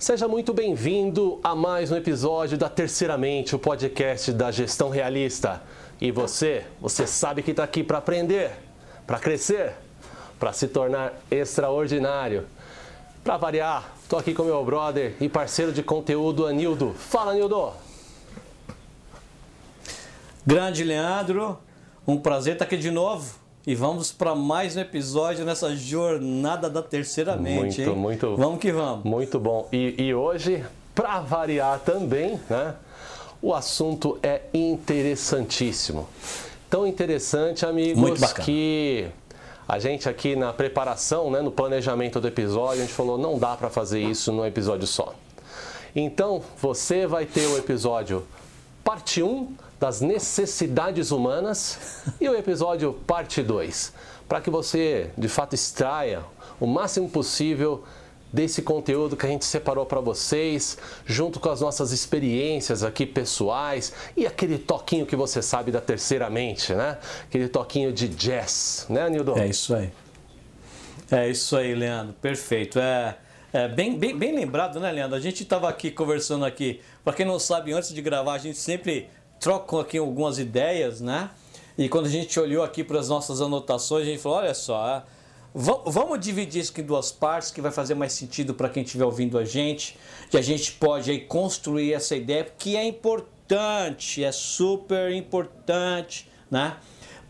Seja muito bem-vindo a mais um episódio da Terceiramente, o podcast da gestão realista. E você, você sabe que está aqui para aprender, para crescer, para se tornar extraordinário. Para variar, estou aqui com meu brother e parceiro de conteúdo, Anildo. Fala, Anildo! Grande Leandro, um prazer estar aqui de novo. E vamos para mais um episódio nessa jornada da terceira mente. Muito, hein? muito. Vamos que vamos. Muito bom. E, e hoje, para variar também, né? O assunto é interessantíssimo. Tão interessante, amigos, que a gente aqui na preparação, né, no planejamento do episódio, a gente falou não dá para fazer isso num episódio só. Então, você vai ter o episódio parte 1 das necessidades humanas e o episódio parte 2, para que você de fato extraia o máximo possível desse conteúdo que a gente separou para vocês, junto com as nossas experiências aqui pessoais e aquele toquinho que você sabe da terceira mente, né? Aquele toquinho de jazz, né, Nildo? É isso aí. É isso aí, Leandro. Perfeito. É, é bem, bem, bem lembrado, né, Leandro? A gente estava aqui conversando aqui. Para quem não sabe, antes de gravar, a gente sempre troca aqui algumas ideias, né? E quando a gente olhou aqui para as nossas anotações, a gente falou: olha só, vamos dividir isso em duas partes, que vai fazer mais sentido para quem estiver ouvindo a gente, e a gente pode aí construir essa ideia, que é importante, é super importante, né?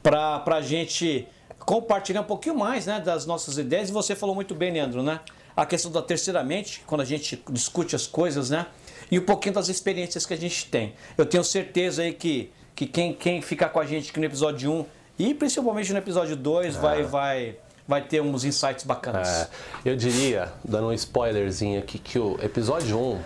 Para a gente compartilhar um pouquinho mais né, das nossas ideias. E você falou muito bem, Leandro, né? A questão da terceira mente, quando a gente discute as coisas, né? E um pouquinho das experiências que a gente tem. Eu tenho certeza aí que, que quem, quem ficar com a gente aqui no episódio 1 e principalmente no episódio 2 é. vai, vai, vai ter uns insights bacanas. É, eu diria, dando um spoilerzinho aqui, que o episódio 1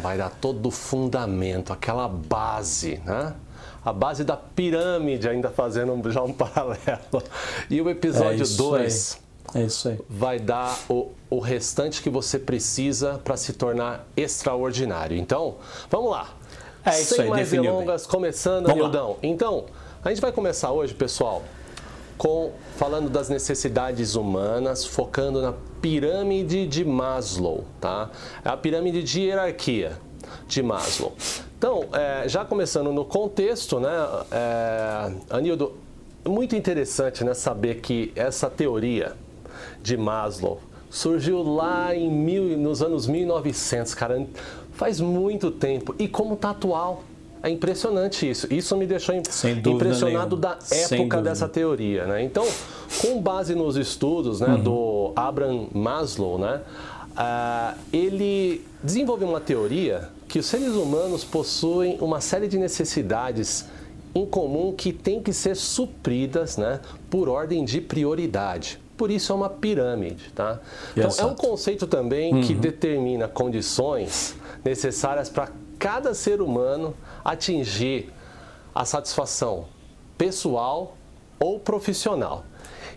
vai dar todo o fundamento, aquela base, né? A base da pirâmide, ainda fazendo já um paralelo. E o episódio 2 é isso aí. Vai dar o, o restante que você precisa para se tornar extraordinário. Então, vamos lá. É isso Sem aí, mais delongas, começando, vamos Nildão. Então, a gente vai começar hoje, pessoal, com falando das necessidades humanas, focando na pirâmide de Maslow, tá? É a pirâmide de hierarquia de Maslow. Então, é, já começando no contexto, né, é, Anildo, muito interessante né, saber que essa teoria de Maslow. Surgiu lá em mil, nos anos 1900, cara, faz muito tempo. E como tá atual. É impressionante isso. Isso me deixou impressionado nenhuma. da época dessa teoria, né? Então, com base nos estudos né, uhum. do Abraham Maslow, né, uh, ele desenvolveu uma teoria que os seres humanos possuem uma série de necessidades em comum que têm que ser supridas né, por ordem de prioridade por isso é uma pirâmide. Tá? Então, é um conceito também uhum. que determina condições necessárias para cada ser humano atingir a satisfação pessoal ou profissional.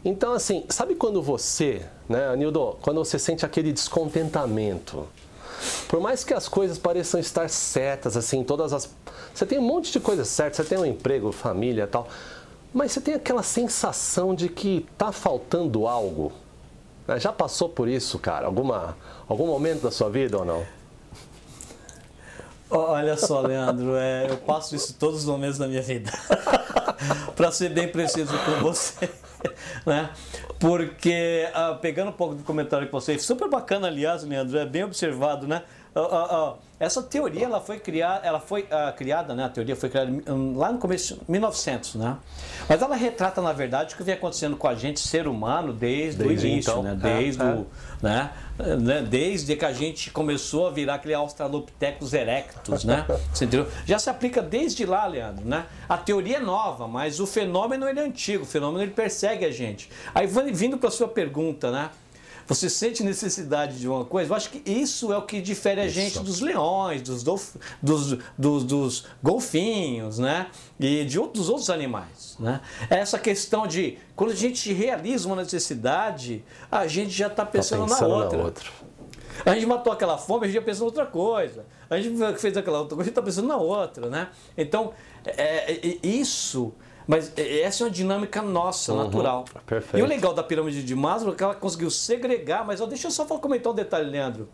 Então, assim, sabe quando você, né, Anildo, quando você sente aquele descontentamento? Por mais que as coisas pareçam estar certas, assim, todas as. Você tem um monte de coisas certas, você tem um emprego, família tal. Mas você tem aquela sensação de que tá faltando algo? Né? Já passou por isso, cara? Alguma, algum momento da sua vida ou não? Olha só, Leandro, é, eu passo isso todos os momentos da minha vida. para ser bem preciso com você, né? Porque, uh, pegando um pouco do comentário que você fez, super bacana, aliás, Leandro, é bem observado, né? Uh, uh, essa teoria ela foi criada, ela foi uh, criada, né? A teoria foi criada lá no começo de 1900, né? Mas ela retrata na verdade o que vem acontecendo com a gente ser humano desde, desde o início, então. né? Desde é, o, é. Né? Desde que a gente começou a virar aquele Australopithecus erectus, né? Você entendeu? Já se aplica desde lá, Leandro, né? A teoria é nova, mas o fenômeno ele é antigo, o fenômeno ele persegue a gente. Aí vindo para sua pergunta, né? Você sente necessidade de uma coisa, eu acho que isso é o que difere a gente dos leões, dos, dos, dos, dos, golfinhos, né? E de outros, dos outros animais, né? É essa questão de, quando a gente realiza uma necessidade, a gente já está pensando, tá pensando, na outra. Na outra. A gente matou aquela fome, a gente já pensou em outra coisa. A gente fez aquela outra coisa, a gente está pensando na outra, né? Então, é, é, isso mas essa é uma dinâmica nossa, uhum, natural. Perfeito. E o legal da pirâmide de Maslow é que ela conseguiu segregar, mas ó, deixa eu só comentar um detalhe, Leandro.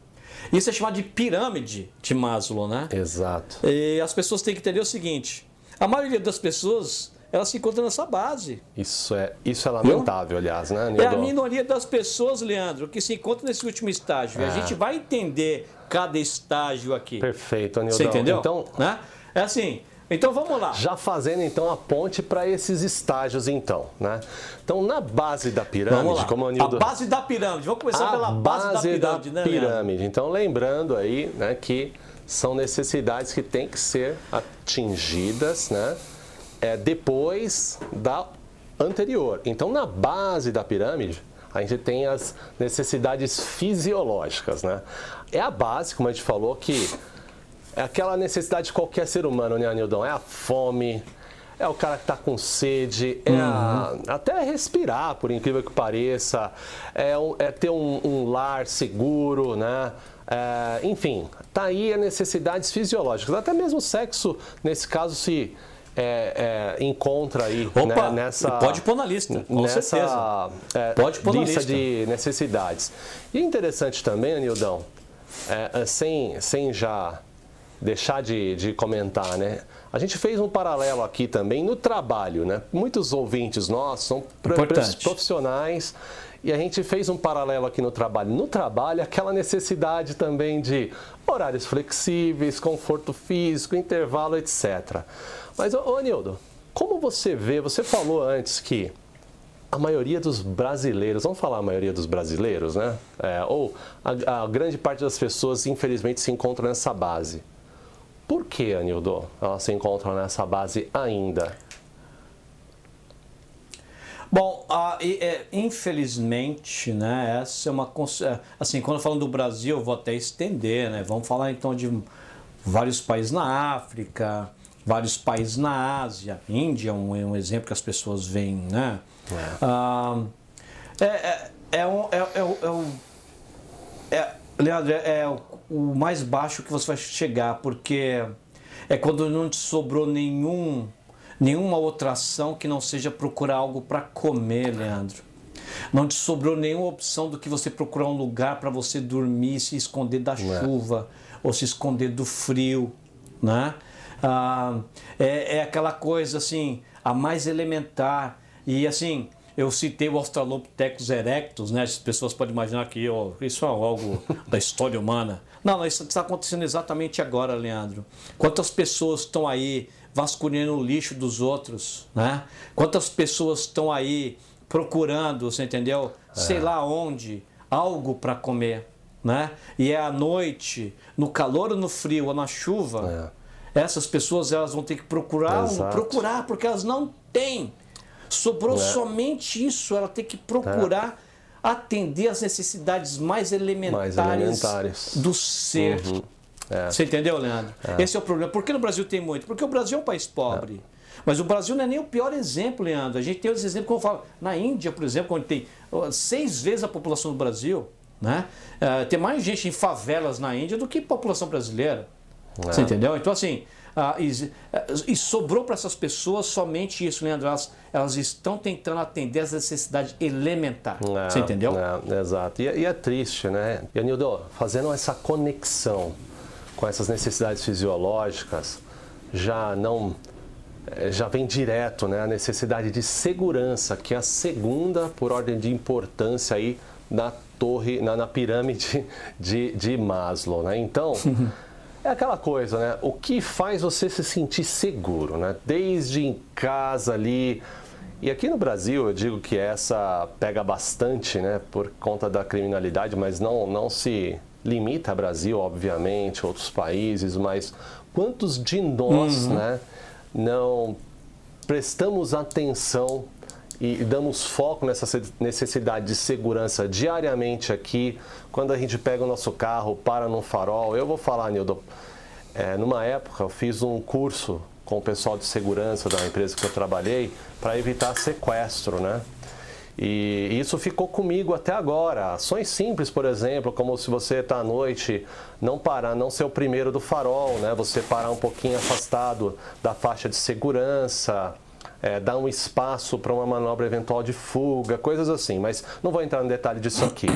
Isso é chamado de pirâmide de Maslow, né? Exato. E as pessoas têm que entender o seguinte: a maioria das pessoas elas se encontram nessa base. Isso é, isso é lamentável, aliás, né, Nildo? É a minoria das pessoas, Leandro, que se encontra nesse último estágio. É. E a é. gente vai entender cada estágio aqui. Perfeito, Nildo. Você entendeu? Então, né? É assim, então vamos lá. Já fazendo então a ponte para esses estágios então, né? Então na base da pirâmide, como o Nildo... A base da pirâmide, vamos começar a pela base, base da pirâmide, da né? Pirâmide. Então lembrando aí, né, que são necessidades que têm que ser atingidas, né? É, depois da anterior. Então na base da pirâmide a gente tem as necessidades fisiológicas, né? É a base, como a gente falou, que é aquela necessidade de qualquer ser humano, né, Anildão? É a fome, é o cara que está com sede, é uhum. a, até respirar, por incrível que pareça, é, é ter um, um, lar seguro, né? É, enfim, tá aí as necessidades fisiológicas. Até mesmo o sexo, nesse caso, se é, é, encontra aí Opa, né, nessa. Pode pôr na lista, com nessa, certeza. É, pode pôr na lista. de necessidades. E interessante também, Anildão, é, sem, sem já deixar de, de comentar, né? A gente fez um paralelo aqui também no trabalho, né? Muitos ouvintes nossos são Importante. profissionais e a gente fez um paralelo aqui no trabalho. No trabalho, aquela necessidade também de horários flexíveis, conforto físico, intervalo, etc. Mas, ô, ô Nildo, como você vê, você falou antes que a maioria dos brasileiros, vamos falar a maioria dos brasileiros, né? É, ou a, a grande parte das pessoas, infelizmente, se encontram nessa base. Por que, Anildo, elas se encontram nessa base ainda? Bom, uh, é, infelizmente, né, essa é uma. É, assim, quando falando do Brasil, eu vou até estender, né? Vamos falar então de vários países na África, vários países na Ásia, Índia é um, é um exemplo que as pessoas veem, né? É. Uh, é, é, é, um, é, é, é, um, é, Leandro, é, é o mais baixo que você vai chegar, porque é quando não te sobrou nenhum, nenhuma outra ação que não seja procurar algo para comer, Leandro. Não te sobrou nenhuma opção do que você procurar um lugar para você dormir, se esconder da é. chuva ou se esconder do frio, né? Ah, é, é aquela coisa assim, a mais elementar. E assim, eu citei o Australopithecus erectus, né? As pessoas podem imaginar que oh, isso é algo da história humana. Não, isso está acontecendo exatamente agora, Leandro. Quantas pessoas estão aí vasculhando o lixo dos outros, né? Quantas pessoas estão aí procurando, você entendeu? É. Sei lá onde, algo para comer, né? E é à noite, no calor ou no frio ou na chuva, é. essas pessoas elas vão ter que procurar, procurar porque elas não têm Sobrou é. somente isso, ela tem que procurar. Atender as necessidades mais elementares, mais elementares. do ser. Uhum. É. Você entendeu, Leandro? É. Esse é o problema. Por que no Brasil tem muito? Porque o Brasil é um país pobre. É. Mas o Brasil não é nem o pior exemplo, Leandro. A gente tem outros exemplos, como eu falo, na Índia, por exemplo, onde tem seis vezes a população do Brasil, né? Uh, tem mais gente em favelas na Índia do que população brasileira. É. Você entendeu? Então, assim, ah, e, e, sobrou para essas pessoas somente isso, Leandro. Elas, elas estão tentando atender as necessidades elementares. É, Você entendeu? É, exato. E, e, é triste, né? E, Anildo, fazendo essa conexão com essas necessidades fisiológicas, já não eh, já vem direto né, a necessidade de segurança, que é a segunda por ordem de importância aí na torre, na, na pirâmide de, de Maslow. Né? Então, É aquela coisa, né? O que faz você se sentir seguro, né? Desde em casa ali. E aqui no Brasil, eu digo que essa pega bastante, né? Por conta da criminalidade, mas não, não se limita ao Brasil, obviamente, outros países, mas quantos de nós, uhum. né? Não prestamos atenção e damos foco nessa necessidade de segurança diariamente aqui, quando a gente pega o nosso carro, para no farol. Eu vou falar, Nildo, é, numa época eu fiz um curso com o pessoal de segurança da empresa que eu trabalhei para evitar sequestro, né? E isso ficou comigo até agora. Ações simples, por exemplo, como se você está à noite, não parar, não ser o primeiro do farol, né? Você parar um pouquinho afastado da faixa de segurança, é, dar um espaço para uma manobra eventual de fuga, coisas assim. Mas não vou entrar no detalhe disso aqui.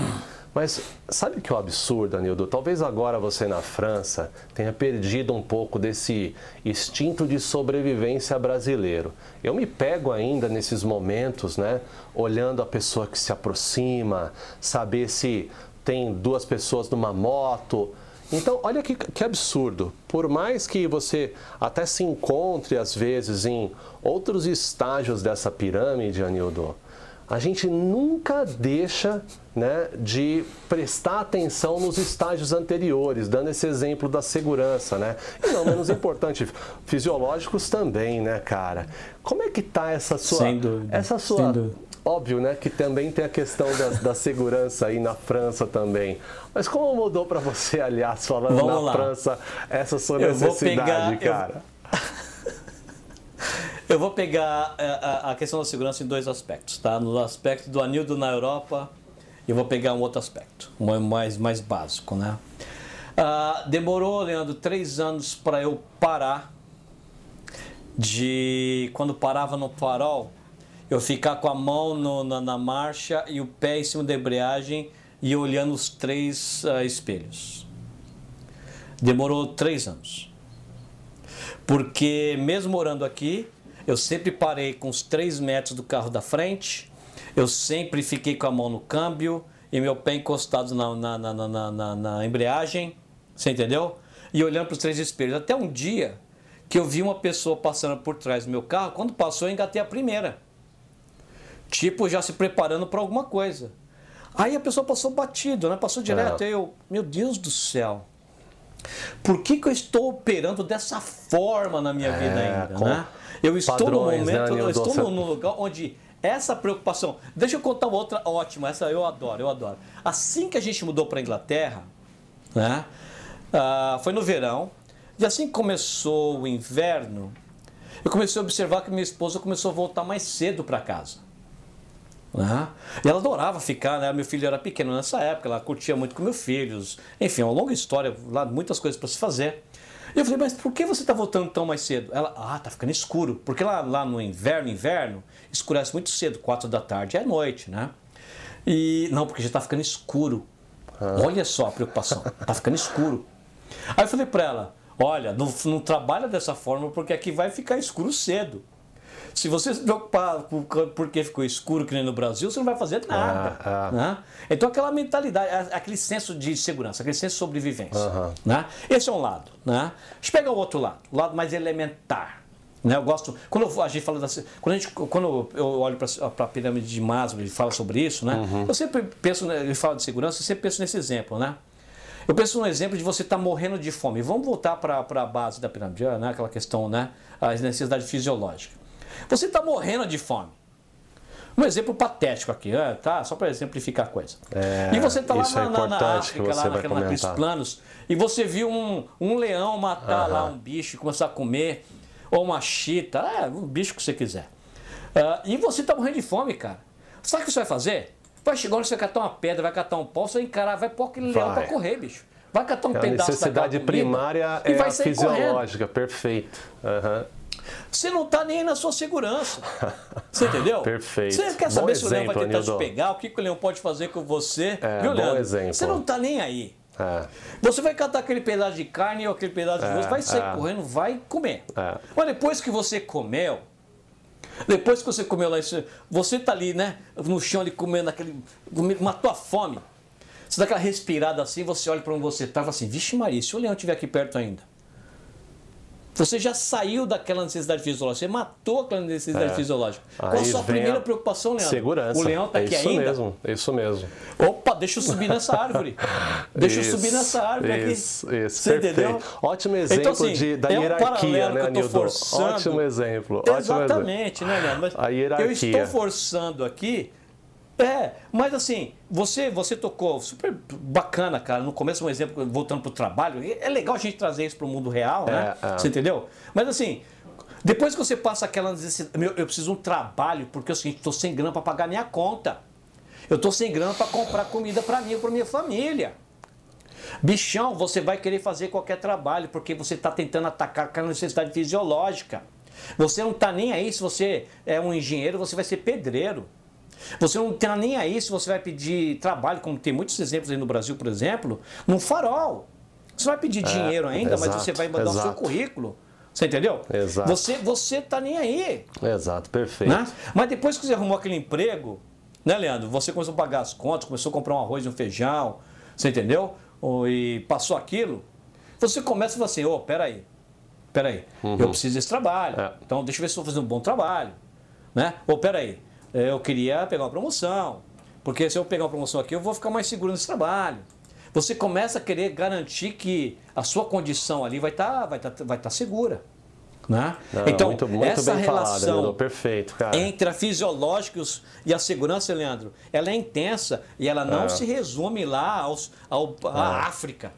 Mas sabe que é o absurdo, Anildo? Talvez agora você na França tenha perdido um pouco desse instinto de sobrevivência brasileiro. Eu me pego ainda nesses momentos, né? Olhando a pessoa que se aproxima, saber se tem duas pessoas numa moto. Então, olha que, que absurdo. Por mais que você até se encontre, às vezes, em outros estágios dessa pirâmide, Anildo, a gente nunca deixa né, de prestar atenção nos estágios anteriores, dando esse exemplo da segurança, né? E não menos importante, fisiológicos também, né, cara? Como é que tá essa sua, essa sua. Óbvio, né, que também tem a questão da, da segurança aí na França também. Mas como mudou para você, aliás, falando Vamos na lá. França, essa sua Eu necessidade, pegar- eu- cara? Eu vou pegar é, a, a questão da segurança em dois aspectos, tá? No aspecto do anildo na Europa, eu vou pegar um outro aspecto, mais, mais básico, né? Ah, demorou, Leandro, três anos para eu parar de quando parava no farol, eu ficar com a mão no- na, na marcha e o pé em cima da embreagem e olhando os três ah, espelhos. Demorou três anos. Porque mesmo morando aqui, eu sempre parei com os 3 metros do carro da frente, eu sempre fiquei com a mão no câmbio e meu pé encostado na, na, na- na- na embreagem, você entendeu? E olhando para os três espelhos. Até um dia que eu vi uma pessoa passando por trás do meu carro, quando passou eu engatei a primeira. Tipo, já se preparando para alguma coisa. Aí a pessoa passou batido, né? Passou direto. É. Aí eu, meu Deus do céu. Por que, que eu estou operando dessa forma na minha vida ainda, né? Eu estou padrões, no né, momento, eu Nildo? estou no, no lugar onde essa preocupação. Deixa eu contar uma outra ótima, essa eu adoro, eu adoro. Assim que a gente mudou para a Inglaterra, né? ah, foi no verão, e assim que começou o inverno, eu comecei a observar que minha esposa começou a voltar mais cedo para casa. Né? E ela adorava ficar, né? Meu filho era pequeno nessa época, ela curtia muito com meus filhos. Enfim, é uma longa história, lá muitas coisas para se fazer. E eu falei, mas por que você está voltando tão mais cedo? Ela, ah, tá ficando escuro. Porque lá, lá no inverno, inverno, escurece muito cedo, quatro da tarde, é noite, né? E não, porque já está ficando escuro. Olha só a preocupação, tá ficando escuro. Aí eu falei para ela, olha, não, não trabalha dessa forma porque aqui vai ficar escuro cedo. Se você se preocupar porque ficou escuro que nem no Brasil, você não vai fazer nada. Ah, ah. Né? Então aquela mentalidade, aquele senso de segurança, aquele senso de sobrevivência. Né? Esse é um lado. Né? Deixa eu pegar o outro lado, o lado mais elementar. Né? Eu gosto. Quando eu- a gente fala da, se- quando, a gente, quando eu olho para a pirâmide de Maslow e fala sobre isso, né? Uhum. eu sempre penso, né, ele fala de segurança, eu sempre penso nesse exemplo. Né? Eu penso num exemplo de você estar morrendo de fome. Vamos voltar para a base da pirâmide, né? aquela questão, né? as necessidades fisiológicas. Você está morrendo de fome. Um exemplo patético aqui, né? tá? só para exemplificar a coisa. É, e você está lá isso é na, na, na África, lá naquela, naqueles planos, e você viu um, um leão matar lá um bicho e começar a comer, ou uma chita, é, um bicho que você quiser. Ah, e você está morrendo de fome, cara. Sabe o que você vai fazer? Vai chegar onde você vai catar uma pedra, vai catar um pau, você vai encarar, vai pôr aquele leão Vai. para correr, bicho. Vai catar um A pedaço necessidade daquela comida primária e é vai a sair correndo. fisiológica, perfeito. Aham. Você não está nem aí na sua segurança. Você entendeu? Perfeito. Você quer Bom saber se o leão vai exemplo, tentar te Anildo. pegar, o que, que o leão pode fazer com você? É, Viu, bom Leandro? exemplo. Você não está nem aí. É. Você vai catar aquele pedaço de carne ou aquele pedaço de É, osso, vai sair é. correndo, vai comer. É. Mas depois que você comeu, depois que você comeu lá, você tá ali, né, no chão ali comendo aquele, matou a fome. Você dá aquela respirada assim, você olha para onde você tá e fala assim, vixe Maria, se o leão estiver aqui perto ainda. Você já saiu daquela necessidade fisiológica, você matou aquela necessidade É. fisiológica. Qual a Aí sua primeira a preocupação, Leandro? Segurança. O leão tá é aqui isso ainda? mesmo, isso mesmo. Opa, deixa eu subir nessa árvore. Deixa eu subir nessa árvore aqui. Isso, isso, Você perfeito. entendeu? Ótimo exemplo Então, assim, de, da é um hierarquia, né, Nildo? forçando. Ótimo exemplo. Ótimo exemplo. Exatamente, né, Leandro? Mas A hierarquia. Eu estou forçando aqui. É, mas assim, você você tocou super bacana, cara. No começo, um exemplo, voltando para o trabalho. É legal a gente trazer isso para o mundo real, né? É, é. Você entendeu? Mas assim, depois que você passa aquela necessidade. Meu, eu preciso de um trabalho, porque é o seguinte, estou sem grana para pagar minha conta. Eu estou sem grana para comprar comida para mim e para minha família. Bichão, você vai querer fazer qualquer trabalho porque você está tentando atacar aquela necessidade fisiológica. Você não está nem aí se você é um engenheiro, você vai ser pedreiro. Você não está nem aí se você vai pedir trabalho, como tem muitos exemplos aí no Brasil, por exemplo, num farol. Você vai pedir é, dinheiro ainda, exato, mas você vai mandar exato. o seu currículo. Você entendeu? Exato. Você, você tá nem aí. Exato, perfeito. Né? Mas depois que você arrumou aquele emprego, né, Leandro? Você começou a pagar as contas, começou a comprar um arroz e um feijão, você entendeu? E passou aquilo. Você começa e fala assim, ô, oh, peraí, peraí, uhum. eu preciso desse trabalho. É. Então deixa eu ver se eu vou fazer um bom trabalho. Né? Ou peraí, eu queria pegar uma promoção. Porque se eu pegar uma promoção aqui, eu vou ficar mais seguro nesse trabalho. Você começa a querer garantir que a sua condição ali vai estar tá, vai tá, vai tá segura. Né? Não, então, muito, muito essa relação falado, perfeito, entre a fisiológica e a segurança, Leandro, ela é intensa e ela não é. se resume lá aos, ao, à é. África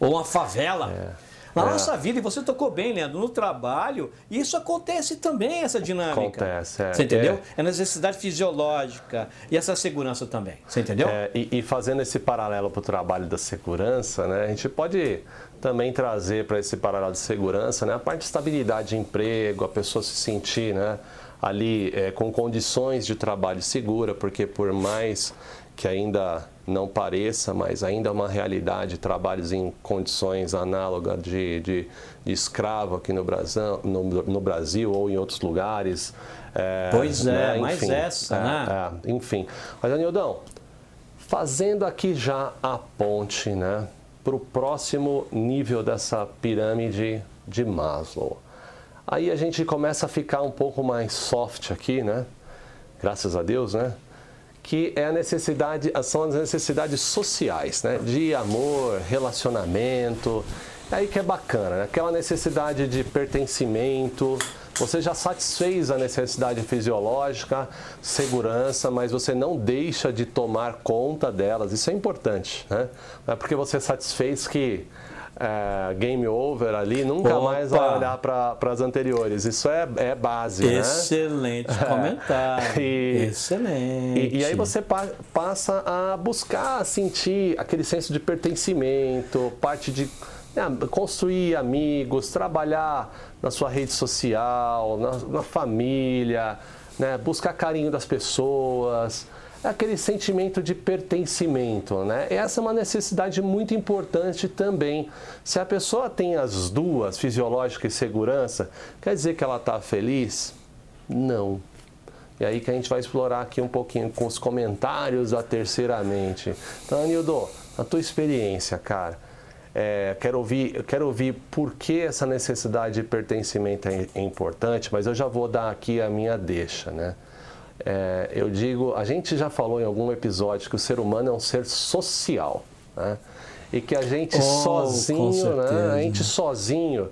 ou a favela. É. Na é. nossa vida, e você tocou bem, Leandro, no trabalho, isso acontece também, essa dinâmica. Acontece, é. Você entendeu? É, é necessidade fisiológica e essa segurança também. Você entendeu? É, e, e, fazendo esse paralelo para o trabalho da segurança, né, a gente pode também trazer para esse paralelo de segurança né, a parte de estabilidade de emprego, a pessoa se sentir né, ali é, com condições de trabalho segura, porque por mais que ainda não pareça, mas ainda é uma realidade, trabalhos em condições análogas de, de, de escravo aqui no Brasil, no, no, Brasil ou em outros lugares. É, pois é, né? mais essa, é, né? É, enfim. Mas, Anildão, fazendo aqui já a ponte né, para o próximo nível dessa pirâmide de Maslow. Aí a gente começa a ficar um pouco mais soft aqui, né? Graças a Deus, né? Que é a necessidade, são as necessidades sociais, né? De amor, relacionamento. É aí que é bacana, né? aquela necessidade de pertencimento. Você já satisfez a necessidade fisiológica, segurança, mas você não deixa de tomar conta delas. Isso é importante, né? Não é porque você satisfez que é, game over ali, nunca Opa. mais vai olhar para as anteriores. Isso é, é base, né? Excelente né? comentário. e, Excelente. E, e, aí você pa, passa a buscar sentir aquele senso de pertencimento, parte de né, construir amigos, trabalhar na sua rede social, na, na família, né? buscar carinho das pessoas aquele sentimento de pertencimento, né? Essa é uma necessidade muito importante também. Se a pessoa tem as duas, fisiológica e segurança, quer dizer que ela está feliz? Não. E aí que a gente vai explorar aqui um pouquinho com os comentários da terceira mente. Então, Anildo, a tua experiência, cara, é, quero, ouvir, quero ouvir por que essa necessidade de pertencimento é, é importante, mas eu já vou dar aqui a minha deixa, né? É, eu digo, a gente já falou em algum episódio que o ser humano é um ser social, né? E que a gente oh, sozinho, né? A gente sozinho,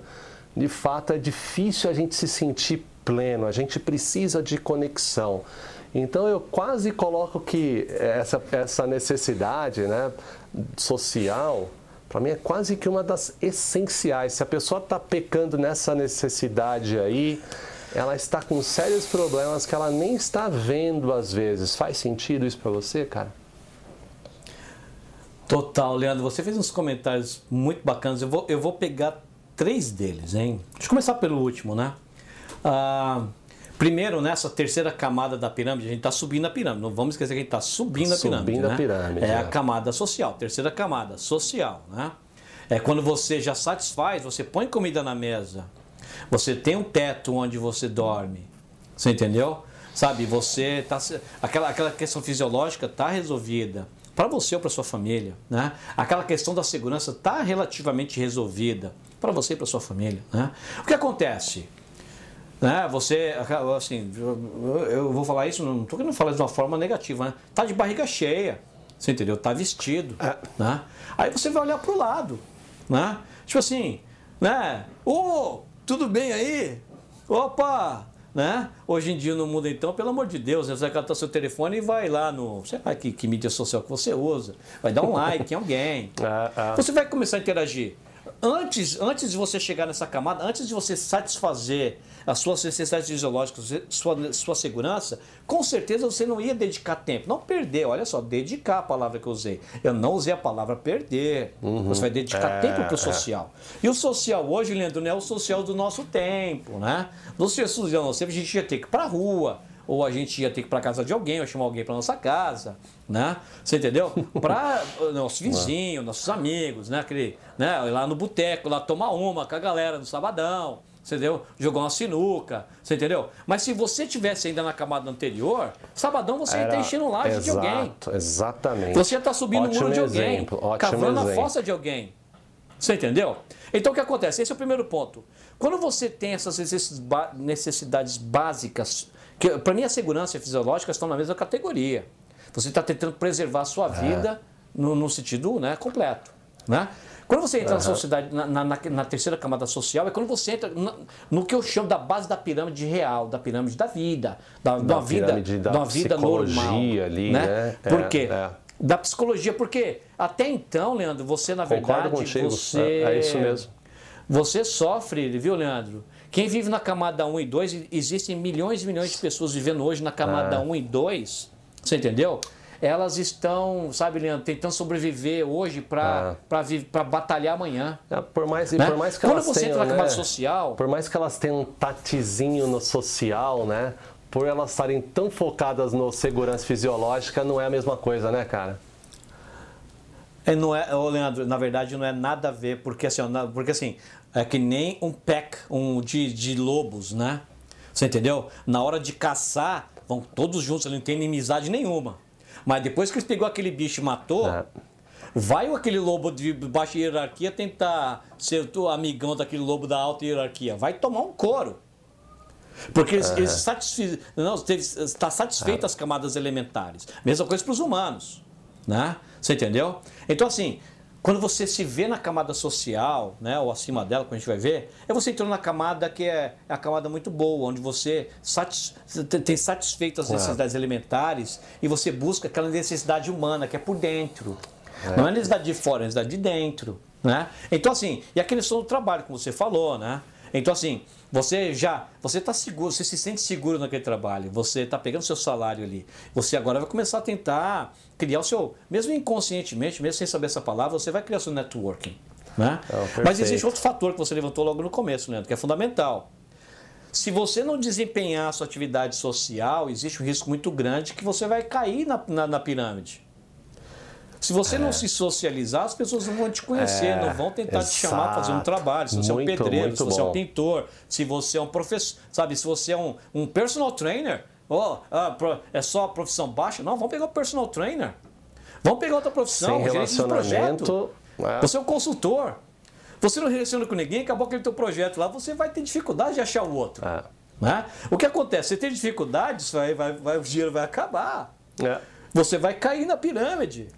de fato é difícil a gente se sentir pleno, a gente precisa de conexão. Então eu quase coloco que essa, essa necessidade né, social, para mim é quase que uma das essenciais. Se a pessoa está pecando nessa necessidade aí, ela está com sérios problemas que ela nem está vendo às vezes. Faz sentido isso para você, cara? Total, Leandro. Você fez uns comentários muito bacanas. Eu vou, eu vou pegar três deles, hein? Deixa eu começar pelo último, né? Ah, primeiro, nessa terceira camada da pirâmide, a gente está subindo a pirâmide. Não vamos esquecer que a gente está subindo a pirâmide. Subindo né? a pirâmide. É, é a camada social, terceira camada, social, né? É quando você já satisfaz, você põe comida na mesa, você tem um teto onde você dorme. Você entendeu? Sabe, você tá aquela aquela questão fisiológica está resolvida para você ou para sua família, né? Aquela questão da segurança está relativamente resolvida para você e para sua família, né? O que acontece? Né? Você, assim, eu vou falar isso, não estou querendo falar de uma forma negativa, né? Tá de barriga cheia, você entendeu? Tá vestido, é. né? Aí você vai olhar para o lado, né? Tipo assim, né? Ô, tudo bem aí? Opa! Né? Hoje em dia no mundo, então, pelo amor de Deus, você vai catar seu telefone e vai lá no. Sei lá que, que mídia social que você usa. Vai dar um like em alguém. Ah, ah. Você vai começar a interagir. Antes, antes de você chegar nessa camada, antes de você satisfazer as suas necessidades fisiológicas, sua, sua segurança, com certeza você não ia dedicar tempo. Não perder, olha só, dedicar a palavra que eu usei. Eu não usei a palavra perder. Uhum. Você vai dedicar é, tempo para o é. social. É. E o social hoje, Leandro, não é o social do nosso tempo, né? No social nosso tempo, a gente ia ter que ir para a rua, ou a gente ia ter que ir para casa de alguém, ou chamar alguém para nossa casa, né? Você entendeu? Para nosso vizinho, nossos amigos, né? Aquele, né? Ir lá no boteco, lá tomar uma com a galera no sabadão, você entendeu? Jogar uma sinuca, você entendeu? Mas se você tivesse ainda na camada anterior, sabadão você ia estar enchendo laje exato, de alguém. Exatamente. Você ia estar subindo o muro de alguém, exemplo, cavando exemplo. a fossa de alguém. Você entendeu? Então o que acontece? Esse é o primeiro ponto. Quando você tem essas necessidades básicas, que para mim a segurança e a fisiológica estão na mesma categoria. Você está tentando preservar a sua é. vida no, no, sentido né, completo. Né? Quando você entra uhum. na sociedade, na, na, na, terceira camada social, é quando você entra no que eu chamo da base da pirâmide real, da pirâmide da vida, da, da, da vida, da, da vida normal. Ali, né? né? Por é, quê? É da psicologia, porque até então, Leandro, você na Concordo verdade, contigo. você é, é isso mesmo. Você sofre, viu, Leandro? Quem vive na camada 1 e 2, existem milhões e milhões de pessoas vivendo hoje na camada é. 1 e 2, você entendeu? Elas estão, sabe, Leandro, tentando sobreviver hoje para é. batalhar amanhã. É, por, mais, né? por mais que Quando elas você tenham, entra na camada né? social. Por mais que elas tenham um tatezinho no social, né? por elas estarem tão focadas no segurança fisiológica, não é a mesma coisa, né, cara? É, não é, ô Leandro, na verdade não é nada a ver, porque assim, porque assim é que nem um pack um de, de lobos, né? Você entendeu? Na hora de caçar, vão todos juntos, ele não tem inimizade nenhuma. Mas depois que ele pegou aquele bicho e matou, é. vai aquele lobo de baixa hierarquia tentar ser o amigão daquele lobo da alta hierarquia. Vai tomar um couro. Porque eles, eles satisfiz... não, está satisfeito as camadas elementares. Mesma coisa para os humanos. Né? Você entendeu? Então, assim, quando você se vê na camada social, né, ou acima dela, quando a gente vai ver, é você entrando na camada que é, é a camada muito boa, onde você satis, tem satisfeito as necessidades elementares e você busca aquela necessidade humana que é por dentro. É. Não é necessidade de fora, é necessidade de dentro. Né? Então, assim, e a questão do trabalho, como você falou, né? Então, assim, você já, você está seguro, você se sente seguro naquele trabalho, você está pegando seu salário ali. Você agora vai começar a tentar criar o seu, mesmo inconscientemente, mesmo sem saber essa palavra, você vai criar o seu networking. Né? Oh, Mas existe outro fator que você levantou logo no começo, Leandro, que é fundamental. Se você não desempenhar a sua atividade social, existe um risco muito grande que você vai cair na, na, na pirâmide. Se você é. não se socializar, as pessoas não vão te conhecer, é, não vão tentar exato. te chamar para fazer um trabalho. Se você muito, é um pedreiro, se você bom. é um pintor, se você é um professor, sabe, se você é um, um personal trainer, oh, ah, é só a profissão baixa? Não, vamos pegar o personal trainer. Vamos pegar outra profissão, Sem gerente de projeto. É. Você é um consultor. Você não relaciona com ninguém, acabou aquele teu projeto lá, você vai ter dificuldade de achar o outro. É. Né? O que acontece? Você tem dificuldade, vai, vai, vai, o dinheiro vai acabar. É. Você vai cair na pirâmide.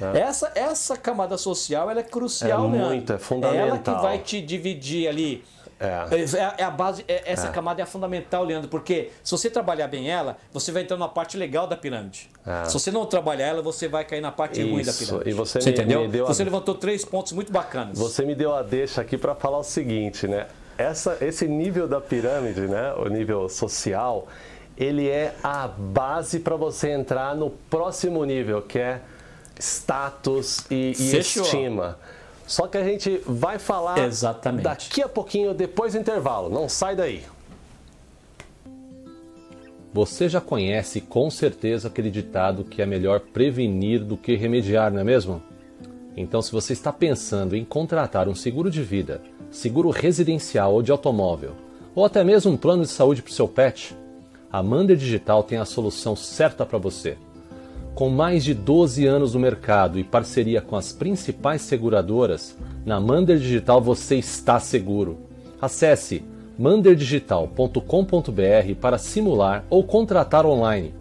É. Essa, essa camada social ela é crucial, é né? muito, é fundamental. É ela que vai te dividir ali. É. É, é a base, é, essa é. camada é fundamental, Leandro, porque se você trabalhar bem ela, você vai entrar na parte legal da pirâmide. É. Se você não trabalhar ela, você vai cair na parte Isso. ruim da pirâmide. E você, você me, entendeu? Me deu você a... levantou três pontos muito bacanas. Você me deu a deixa aqui para falar o seguinte, né? Essa, esse nível da pirâmide, né? O nível social, ele é a base para você entrar no próximo nível, que é status e, e estima. Só que a gente vai falar Exatamente. daqui a pouquinho, depois do intervalo. Não sai daí. Você já conhece com certeza aquele ditado que é melhor prevenir do que remediar, não é mesmo? Então, se você está pensando em contratar um seguro de vida, seguro residencial ou de automóvel, ou até mesmo um plano de saúde para o seu pet, a Mander Digital tem a solução certa para você. Com mais de 12 anos no mercado e parceria com as principais seguradoras, na Mander Digital você está seguro. Acesse manderdigital.com.br para simular ou contratar online.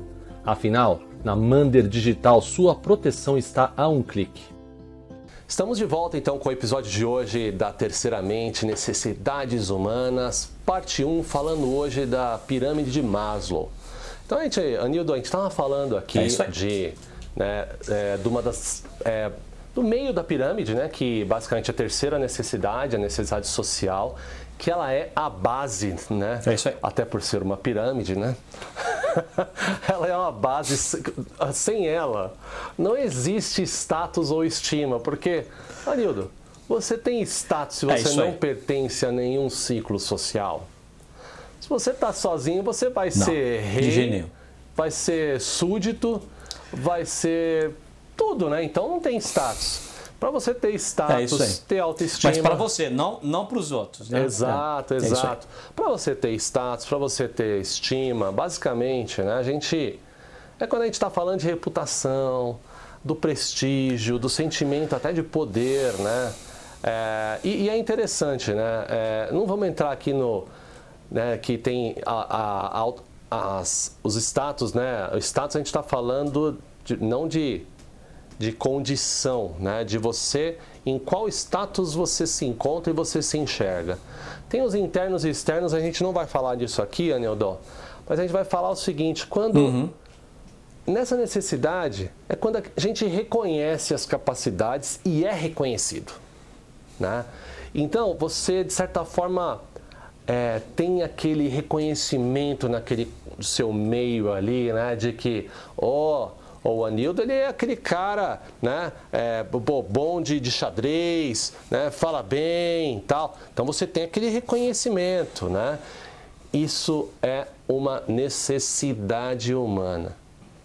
Afinal, na Mander Digital sua proteção está a um clique. Estamos de volta então com o episódio de hoje da Terceiramente Necessidades Humanas, parte 1, falando hoje da pirâmide de Maslow. Então, a gente, Anildo, a gente estava falando aqui é de, né, é, de uma das. É, do meio da pirâmide, né, que basicamente é a terceira necessidade, a necessidade social, que ela é a base, né? É isso aí. Até por ser uma pirâmide, né? ela é uma base. Sem ela, não existe status ou estima, porque, Anildo, você tem status se É você isso não pertence a nenhum ciclo social. Se você está sozinho, você vai Não, ser rei, vai ser súdito, vai ser tudo, né? Então não tem status. Para você ter É status, aí. ter autoestima. Mas para você, não, não para os outros. Né? Exato, É, é exato. Para você ter status, para você ter estima, basicamente, né, a gente. É quando a gente está falando de reputação, do prestígio, do sentimento até de poder, né? É, e, e é interessante, né? É, não vamos entrar aqui no. Né, que tem a, a- a- as- os status, né? O status a gente está falando de- não de de condição, né? de você, em qual status você se encontra e você se enxerga. Tem os internos e externos, a gente não vai falar disso aqui, Aneldon, mas a gente vai falar o seguinte, quando nessa necessidade é quando a gente reconhece as capacidades e é reconhecido. Né? Então, você, de certa forma, é, tem aquele reconhecimento naquele seu meio ali, né? De que, ó, o Anildo, ele é aquele cara, né? É, bo- bom de, de xadrez, né? Fala bem tal. Então, você tem aquele reconhecimento, né? Isso é uma necessidade humana.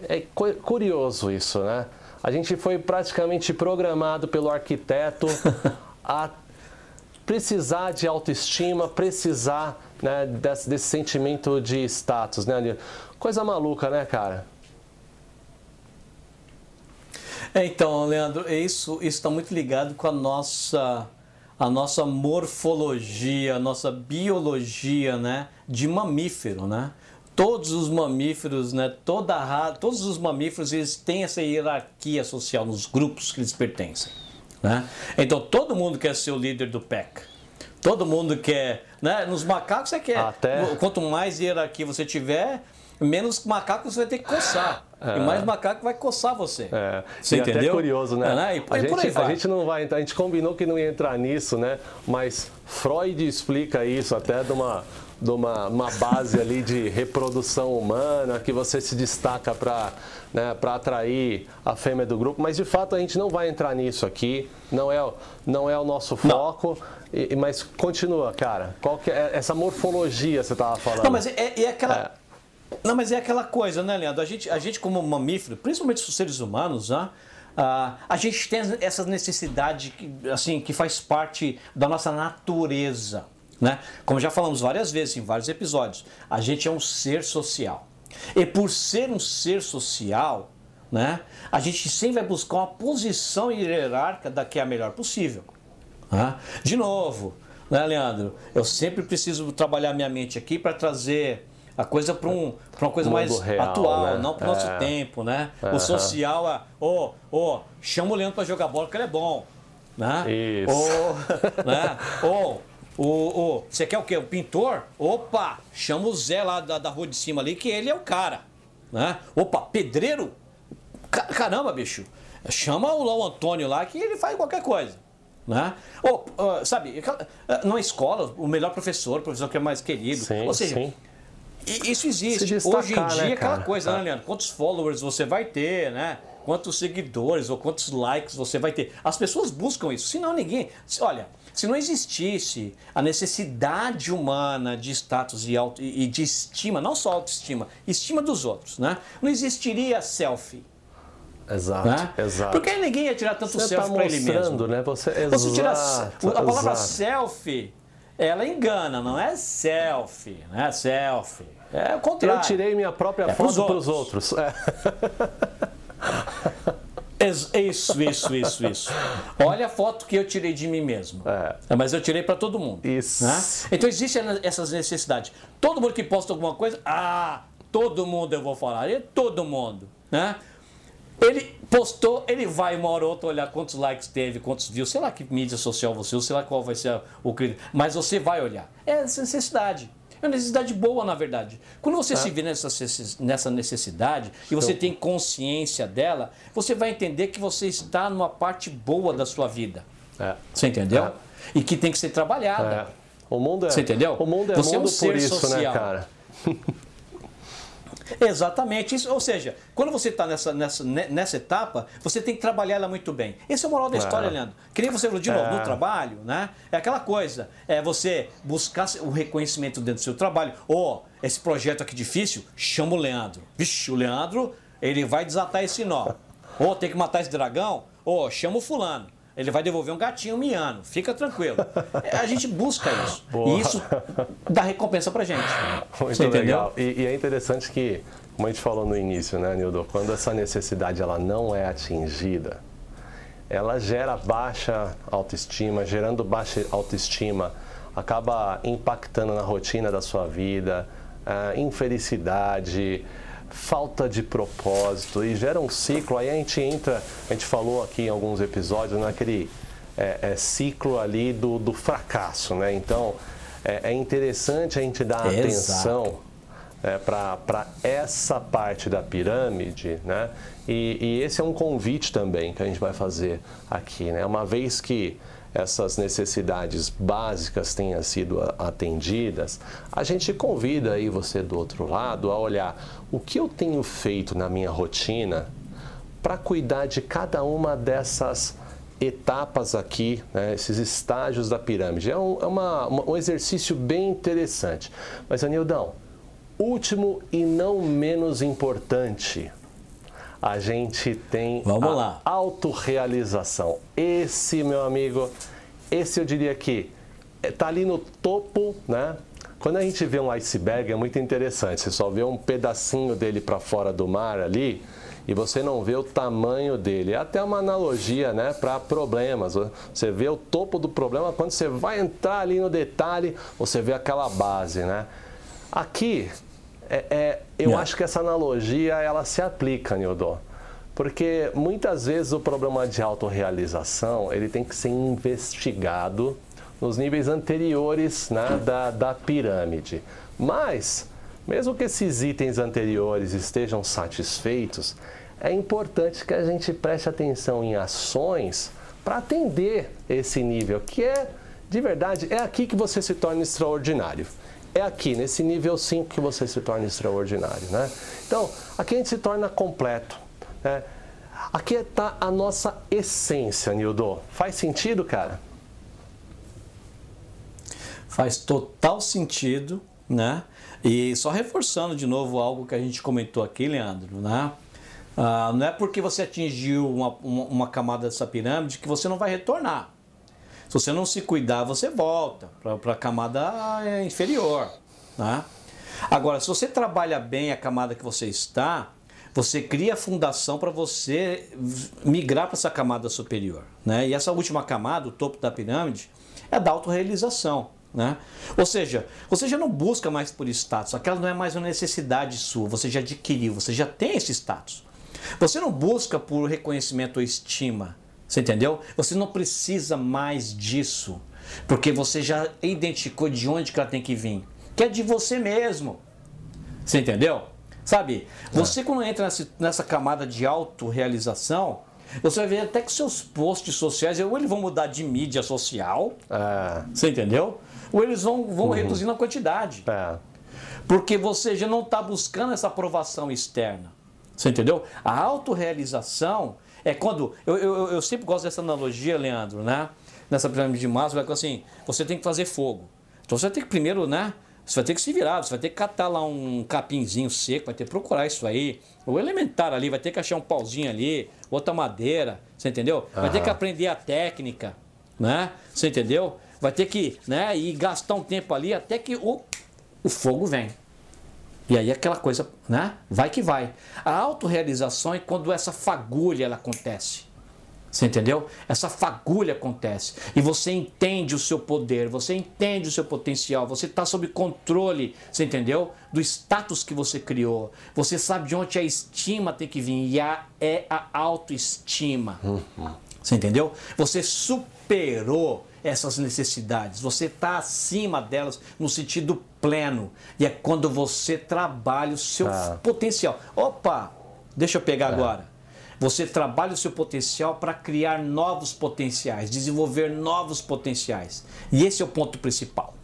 É cu- curioso isso, né? A gente foi praticamente programado pelo arquiteto a precisar de autoestima, precisar né, desse, desse sentimento de status, né? Anil? Coisa maluca, né, cara? É, então, Leandro, isso está muito ligado com a nossa, a nossa morfologia, a nossa biologia né, de mamífero. Né? Todos os mamíferos, né, toda a, todos os mamíferos eles têm essa hierarquia social nos grupos que eles pertencem. Né? Então, todo mundo quer ser o líder do pack. Todo mundo quer. Né? Nos macacos você quer. Até- Quanto mais hierarquia você tiver, menos macacos você vai ter que coçar. E mais macaco vai coçar você. É, Você e entendeu? até curioso, né? É, né? E, a, e gente, a gente não vai entrar, a gente combinou que não ia entrar nisso, né? Mas Freud explica isso até de uma, de uma, uma base ali de reprodução humana, que você se destaca para né, pra atrair a fêmea do grupo. Mas de fato a gente não vai entrar nisso aqui, não é, o- não é o nosso foco. E- mas continua, cara. Qual que é essa morfologia você estava falando? Não, mas é, é aquela. Não, mas é aquela coisa, né, Leandro? A gente, a gente como mamífero, principalmente os seres humanos, né? ah, a gente tem essa necessidade que, assim, que faz parte da nossa natureza. Né? Como já falamos várias vezes em vários episódios, a gente é um ser social. E por ser um ser social, né, a gente sempre vai buscar uma posição hierárquica da que é a melhor possível. né? De novo, né, Leandro? Eu sempre preciso trabalhar minha mente aqui para trazer a coisa para um, pra uma coisa mais real, atual, né? não para o nosso É. tempo, né? O social é, ô, ô, chama o Leandro para jogar bola que ele é bom, né? Isso. Ô, né? Ô, o, você quer o quê? O pintor? Opa, chama o Zé lá da, da rua de cima ali que ele é o cara, né? Opa, pedreiro? Ca- Caramba, bicho, chama o Lau Antônio lá que ele faz qualquer coisa. Né? Ou, sabe, ah, numa escola, o melhor professor, o professor que é mais querido. Sim, Ou seja, sim. Isso existe. Destacar, Hoje em dia, né, aquela coisa, É. né, Leandro? Quantos followers você vai ter, né? Quantos seguidores ou quantos likes você vai ter. As pessoas buscam isso. Senão ninguém. Olha, se não existisse a necessidade humana de status e, auto, e de estima, não só autoestima, estima dos outros, né? Não existiria selfie. Exato, Né? exato. Porque ninguém ia tirar tanto você está selfie para ele mesmo. né? Você, Você tira exato, a palavra exato. selfie, ela engana, não é selfie, não é selfie. É o contrário. Eu tirei minha própria É foto para os outros. É. Isso, isso, isso, isso. Olha a foto que eu tirei de mim mesmo. É. Mas eu tirei para todo mundo. Isso. né? Então existem essas necessidades. Todo mundo que posta alguma coisa, ah, todo mundo eu vou falar, é todo mundo, né? Ele postou, ele vai uma hora ou outra olhar quantos likes teve, quantos views, sei lá que mídia social você usa, sei lá qual vai ser o critério, mas você vai olhar. É essa necessidade. É uma necessidade boa, na verdade. Quando você se vê nessa, nessa necessidade e você tem consciência dela, você vai entender que você está numa parte boa da sua vida. É. Você entendeu? É. E que tem que ser trabalhada. É. O mundo é, Você entendeu? O mundo é Você é um mundo por ser isso, social. né, cara? Exatamente. Isso, ou seja, quando você está nessa, nessa, nessa etapa, você tem que trabalhar ela muito bem. Esse é o moral da história, é. Leandro. Que nem você falou de novo, é. no trabalho, né? É aquela coisa. É você buscar o reconhecimento dentro do seu trabalho. Ó, oh, esse projeto aqui difícil, chama o Leandro. Vixe, o Leandro, ele vai desatar esse nó. Ou oh, tem que matar esse dragão? Ou oh, chama o fulano ele vai devolver um gatinho miando. Fica tranquilo. A gente busca isso. Boa. E isso dá recompensa pra gente. Muito Você legal. E, e, é interessante que, como a gente falou no início, né, Nildo? Quando essa necessidade ela não é atingida, ela gera baixa autoestima, gerando baixa autoestima, acaba impactando na rotina da sua vida, uh, infelicidade, falta de propósito e gera um ciclo. Aí a gente entra, a gente falou aqui em alguns episódios, naquele é, é, ciclo ali do, do fracasso, né? Então é, é interessante a gente dar Exato. atenção é, para essa parte da pirâmide, né? E, e esse é um convite também que a gente vai fazer aqui, né? Uma vez que essas necessidades básicas tenham sido atendidas, a gente convida aí você do outro lado a olhar o que eu tenho feito na minha rotina para cuidar de cada uma dessas etapas aqui, né, esses estágios da pirâmide. É, um, é uma, um exercício bem interessante. Mas, Anildão, último e não menos importante, a gente tem Vamos a lá. autorrealização. Esse, meu amigo, esse eu diria que está ali no topo, né? Quando a gente vê um iceberg é muito interessante. Você só vê um pedacinho dele para fora do mar ali e você não vê o tamanho dele. É até uma analogia, né, para problemas. Você vê o topo do problema quando você vai entrar ali no detalhe, você vê aquela base, né? Aqui é, é, eu acho que essa analogia ela se aplica, Nildo. Porque muitas vezes o problema de autorrealização ele tem que ser investigado nos níveis anteriores né, da, da pirâmide. Mas, mesmo que esses itens anteriores estejam satisfeitos, é importante que a gente preste atenção em ações para atender esse nível, que é, de verdade, é aqui que você se torna extraordinário é aqui, nesse nível 5 que você se torna extraordinário, né? Então, aqui a gente se torna completo, né? Aqui está a nossa essência, Nildo. Faz sentido, cara? Faz total sentido, né? E só reforçando de novo algo que a gente comentou aqui, Leandro, né? Ah, não é porque você atingiu uma, uma, uma camada dessa pirâmide que você não vai retornar. Se você não se cuidar, você volta para a camada é, inferior. Né? Agora, se você trabalha bem a camada que você está, você cria a fundação para você migrar para essa camada superior. Né? E essa última camada, o topo da pirâmide, é da autorrealização. Né? Ou seja, você já não busca mais por status, aquela não é mais uma necessidade sua, você já adquiriu, você já tem esse status. Você não busca por reconhecimento ou estima, você entendeu? Você não precisa mais disso, porque você já identificou de onde que ela tem que vir, que é de você mesmo. Você entendeu? Sabe? Você é. quando entra nessa, nessa camada de autorrealização, você vai ver até que seus posts sociais, ou eles vão mudar de mídia social, é. você entendeu? Ou eles vão, vão uhum. reduzindo a quantidade. É. Porque você já não está buscando essa aprovação externa. Você entendeu? A autorrealização é quando. Eu, eu, eu sempre gosto dessa analogia, Leandro, né? Nessa pirâmide de Maslow, é assim, você tem que fazer fogo. Então você ter que primeiro, né? Você vai ter que se virar, você vai ter que catar lá um capinzinho seco, vai ter que procurar isso aí. O elementar ali, vai ter que achar um pauzinho ali, outra madeira, você entendeu? Vai ter que aprender a técnica, né? Você entendeu? Vai ter que, né, e gastar um tempo ali até que o, o fogo vem. E aí aquela coisa, né? Vai que vai. A autorrealização é quando essa fagulha ela acontece. Você entendeu? Essa fagulha acontece. E você entende o seu poder, você entende o seu potencial, você está sob controle, você entendeu? Do status que você criou. Você sabe de onde a estima tem que vir. E a, é a autoestima. Uhum. Você entendeu? Você superou essas necessidades, você está acima delas no sentido pleno. E é quando você trabalha o seu ah. potencial. Opa, deixa eu pegar é. agora. Você trabalha o seu potencial para criar novos potenciais, desenvolver novos potenciais. E esse é o ponto principal.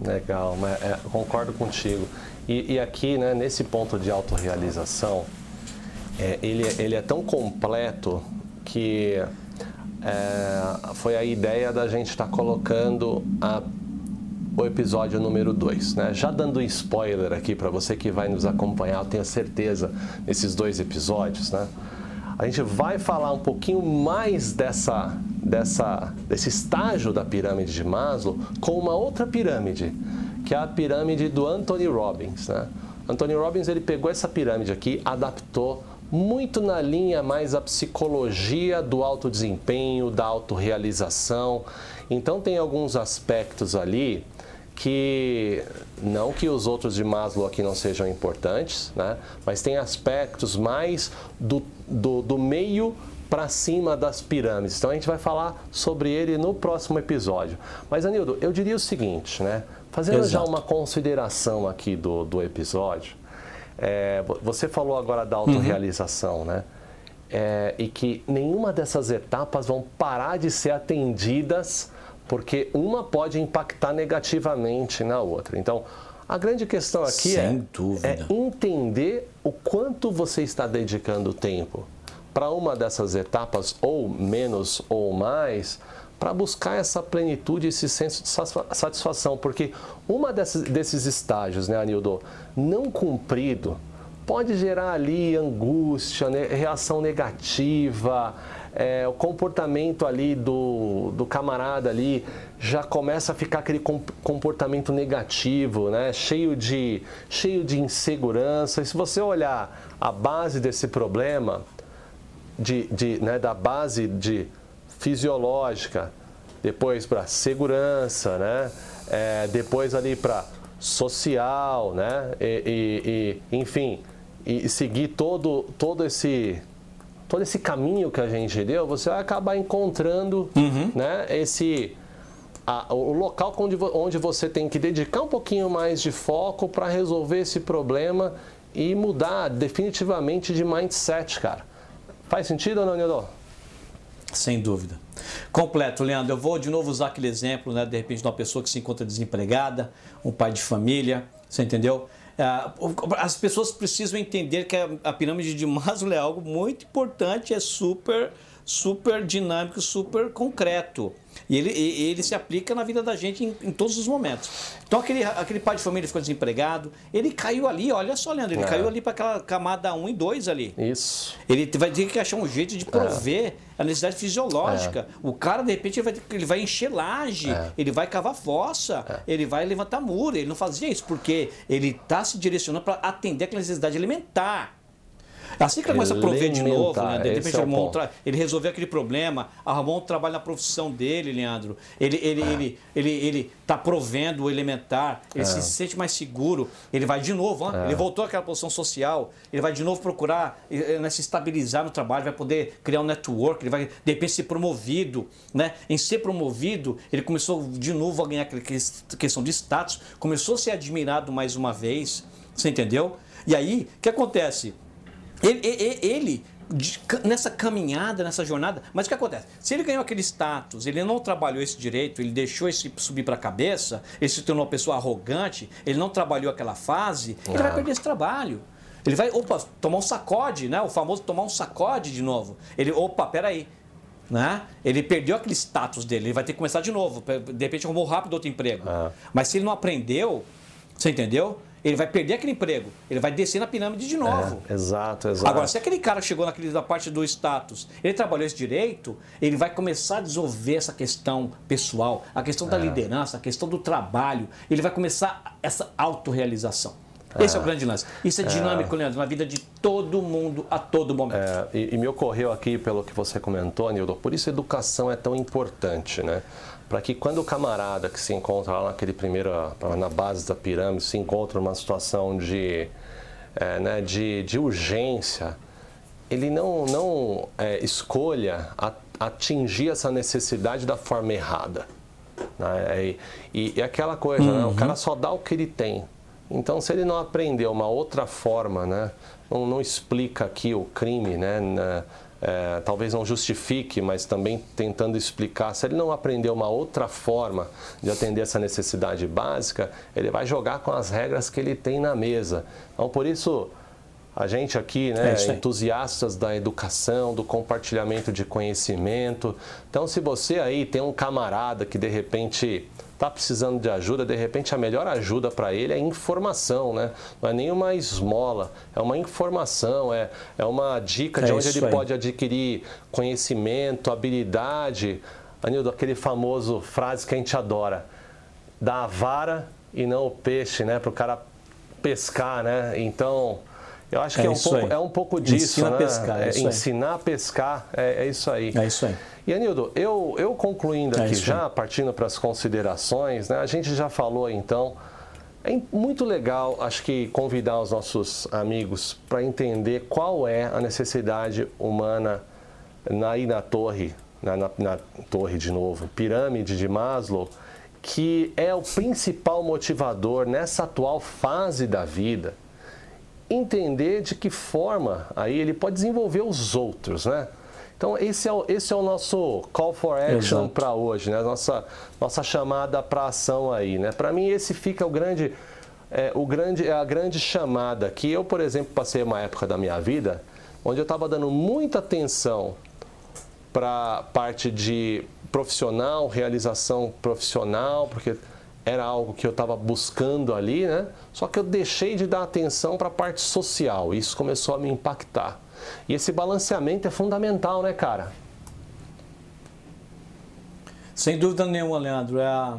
Legal, mas é, concordo contigo. E, e, aqui, né, nesse ponto de autorrealização, é, ele, ele é tão completo que é, foi a ideia da gente estar tá colocando a, o episódio número 2. Né? Já dando spoiler aqui para você que vai nos acompanhar, eu tenho certeza, nesses dois episódios, né? a gente vai falar um pouquinho mais dessa, dessa, desse estágio da pirâmide de Maslow com uma outra pirâmide, que é a pirâmide do Anthony Robbins. Né? Anthony Robbins ele pegou essa pirâmide aqui, adaptou muito na linha mais a psicologia do alto desempenho, da autorrealização. Então tem alguns aspectos ali que não que os outros de Maslow aqui não sejam importantes, né? mas tem aspectos mais do, do, do meio para cima das pirâmides. Então a gente vai falar sobre ele no próximo episódio. Mas Anildo, eu diria o seguinte, né? Fazendo Exato. já uma consideração aqui do, do episódio, é, você falou agora da autorrealização, uhum. né? É, e que nenhuma dessas etapas vão parar de ser atendidas porque uma pode impactar negativamente na outra. Então, a grande questão aqui é, é, entender o quanto você está dedicando tempo para uma dessas etapas, ou menos ou mais, para buscar essa plenitude, esse senso de satisfação. Porque uma desses, desses estágios, né, Anildo, não cumprido, pode gerar ali angústia, né, reação negativa, é, o comportamento ali do, do camarada ali já começa a ficar aquele comportamento negativo, né? cheio, de, cheio de insegurança. E se você olhar a base desse problema, de, de, né, da base de fisiológica, depois para segurança, né? É, depois ali para social, né? E, e, e, enfim, e seguir todo, todo esse todo esse caminho que a gente deu, você vai acabar encontrando uhum. né, esse a, o local onde, onde você tem que dedicar um pouquinho mais de foco para resolver esse problema e mudar definitivamente de mindset, cara. Faz sentido ou não, Nildo? Sem dúvida. Completo, Leandro. Eu vou de novo usar aquele exemplo, né? De repente, de uma pessoa que se encontra desempregada, um pai de família, você entendeu? É, as pessoas precisam entender que a pirâmide de Maslow é algo muito importante, é super, super dinâmico, super concreto. E ele, ele se aplica na vida da gente em, em, todos os momentos. Então, aquele, aquele pai de família ficou desempregado, ele caiu ali, olha só, Leandro, ele é. caiu ali para aquela camada 1 e 2 ali. Isso. Ele vai ter que achar um jeito de prover é. a necessidade fisiológica. É. O cara, de repente, ele vai, ele vai encher laje, é. ele vai cavar fossa, é. ele vai levantar muro. Ele não fazia isso porque ele está se direcionando para atender aquela necessidade alimentar. Assim que ele começa a prover de novo, né? de repente é ele, tra... ele resolveu aquele problema, arrumou um trabalho na profissão dele, Leandro. Ele ele é. ele, ele, ele tá provendo o elementar, ele é. se sente mais seguro, ele vai de novo, é. ele voltou àquela posição social, ele vai de novo procurar né, se estabilizar no trabalho, vai poder criar um network, ele vai de repente ser promovido, né? Em ser promovido, ele começou de novo a ganhar aquela questão de status, começou a ser admirado mais uma vez, você entendeu? E aí, o que acontece? Ele, ele, ele nessa caminhada, nessa jornada, mas o que acontece? Se ele ganhou aquele status, ele não trabalhou esse direito, ele deixou esse subir para a cabeça, ele se tornou uma pessoa arrogante, ele não trabalhou aquela fase, ele vai perder esse trabalho. Ele vai, opa, tomar um sacode, né? O famoso tomar um sacode de novo. Ele, opa, peraí. Né? Ele perdeu aquele status dele, ele vai ter que começar de novo. De repente arrumou rápido outro emprego. Ah. Mas se ele não aprendeu, você entendeu? ele vai perder aquele emprego, ele vai descer na pirâmide de novo. É, exato, exato. Agora, se aquele cara chegou naquele, na parte do status, ele trabalhou esse direito, ele vai começar a desenvolver essa questão pessoal, a questão da é. liderança, a questão do trabalho, ele vai começar essa autorrealização. Esse é, é o grande lance. Isso é, é dinâmico, Leandro, na vida de todo mundo, a todo momento. É, e, e, me ocorreu aqui, pelo que você comentou, Nildo, por isso a educação é tão importante, né? Para que quando o camarada que se encontra lá naquele primeiro, na base da pirâmide, se encontra numa situação de, é, né, de, de urgência, ele não, não é, escolha atingir essa necessidade da forma errada. Né? E, e, aquela coisa, uhum. né? o cara só dá o que ele tem. Então, se ele não aprender uma outra forma, né? não, não explica aqui o crime, né? Na, é, talvez não justifique, mas também tentando explicar, se ele não aprender uma outra forma de atender essa necessidade básica, ele vai jogar com as regras que ele tem na mesa. Então, por isso, a gente aqui, né, é entusiastas da educação, do compartilhamento de conhecimento. Então, se você aí tem um camarada que de repente está precisando de ajuda, de repente a melhor ajuda para ele é informação, né? Não é nenhuma esmola, é uma informação, é, é uma dica é de onde ele aí. pode adquirir conhecimento, habilidade. Anildo, aquele famoso frase que a gente adora, dá a vara e não o peixe, né? Para o cara pescar, né? Então, eu acho que é, é um, pouco, é um pouco disso, Ensina né? a pescar, é, é ensinar a pescar, é, é, isso aí. É isso aí. E Anildo, eu, eu concluindo é aqui já, partindo para as considerações, né? A gente já falou então, é muito legal, acho que convidar os nossos amigos para entender qual é a necessidade humana na, aí na torre, na, na, na torre de novo, pirâmide de Maslow, que é o principal motivador nessa atual fase da vida entender de que forma aí ele pode desenvolver os outros, né? Então esse é o, esse é o nosso call for action para hoje, né? Nossa, nossa chamada para ação aí, né? Para mim esse fica o grande, é, o grande, é a grande chamada que eu, por exemplo, passei uma época da minha vida onde eu estava dando muita atenção para parte de profissional, realização profissional, porque era algo que eu estava buscando ali, né? Só que eu deixei de dar atenção para a parte social. Isso começou a me impactar. E esse balanceamento é fundamental, né, cara? Sem dúvida nenhuma, Leandro. É...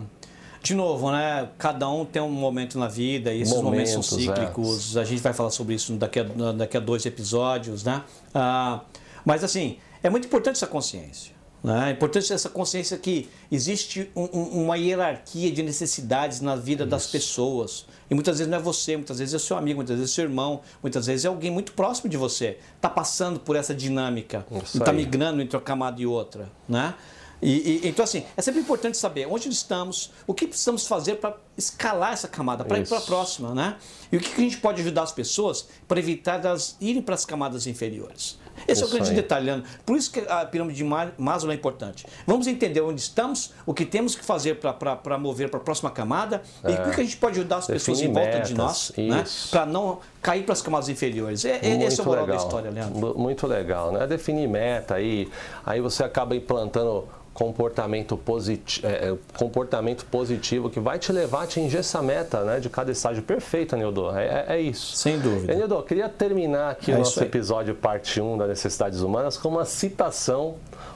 De novo, né? Cada um tem um momento na vida e esses momentos, momentos são cíclicos. É. A gente vai falar sobre isso daqui a, daqui a dois episódios, né? Ah, mas assim, é muito importante essa consciência. Né? É importante essa consciência que existe um, um, uma hierarquia de necessidades na vida Isso. das pessoas. E muitas vezes não é você, muitas vezes é seu amigo, muitas vezes é seu irmão, muitas vezes é alguém muito próximo de você. Está passando por essa dinâmica, está migrando entre uma camada e outra. Né? E, e, então, assim, é sempre importante saber onde estamos, o que precisamos fazer para escalar essa camada, para ir para a próxima, né? E o que a gente pode ajudar as pessoas para evitar elas irem para as camadas inferiores. Esse isso é o grande aí. detalhe, Por isso que a pirâmide de Maslow é importante. Vamos entender onde estamos, o que temos que fazer para mover para a próxima camada é. e o que a gente pode ajudar as pessoas em volta de nós né? para não cair para as camadas inferiores. É, esse é o moral legal. da história, Leandro. Muito legal, né? Definir meta aí, aí você acaba implantando comportamento positivo, é, é, comportamento positivo que vai te levar a atingir essa meta né, de cada estágio. Perfeito, Anildo. É, é, é isso. Sem dúvida. Anildo, queria terminar aqui é o nosso episódio parte 1 das necessidades humanas com uma citação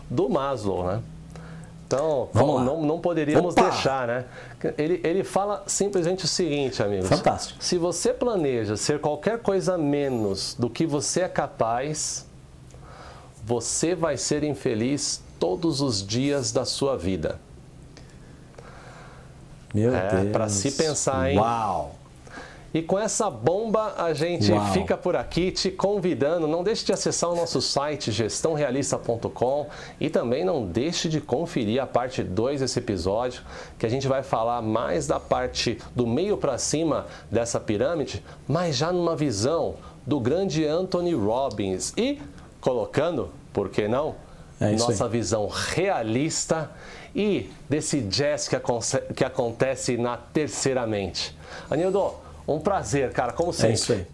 do Maslow, né? Então, Vamos não, não poderíamos Opa! deixar, né? Ele, ele fala simplesmente o seguinte, amigos. Fantástico. Se você planeja ser qualquer coisa menos do que você é capaz, você vai ser infeliz todos os dias da sua vida. Meu é, Deus. Para se pensar, hein? Uau! E com essa bomba a gente Uau. fica por aqui te convidando. Não deixe de acessar o nosso site gestãorealista.com e também não deixe de conferir a parte 2 desse episódio, que a gente vai falar mais da parte do meio para cima dessa pirâmide, mas já numa visão do grande Anthony Robbins e colocando, por que não, é nossa aí. visão realista e desse jazz que, que acontece na terceira mente. Anildo, um prazer, cara, como sempre. É isso aí.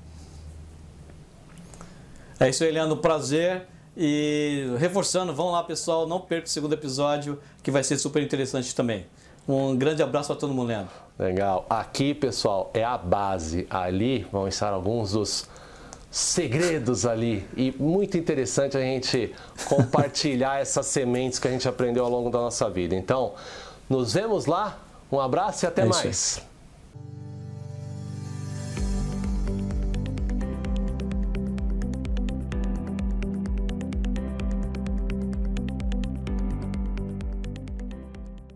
É isso aí, Leandro, um prazer. E reforçando, vão lá, pessoal, não perca o segundo episódio, que vai ser super interessante também. Um grande abraço para todo mundo, Leandro. Legal. Aqui, pessoal, é a base. Ali vão estar alguns dos segredos ali e muito interessante a gente compartilhar essas sementes que a gente aprendeu ao longo da nossa vida. Então, nos vemos lá. Um abraço e até é mais.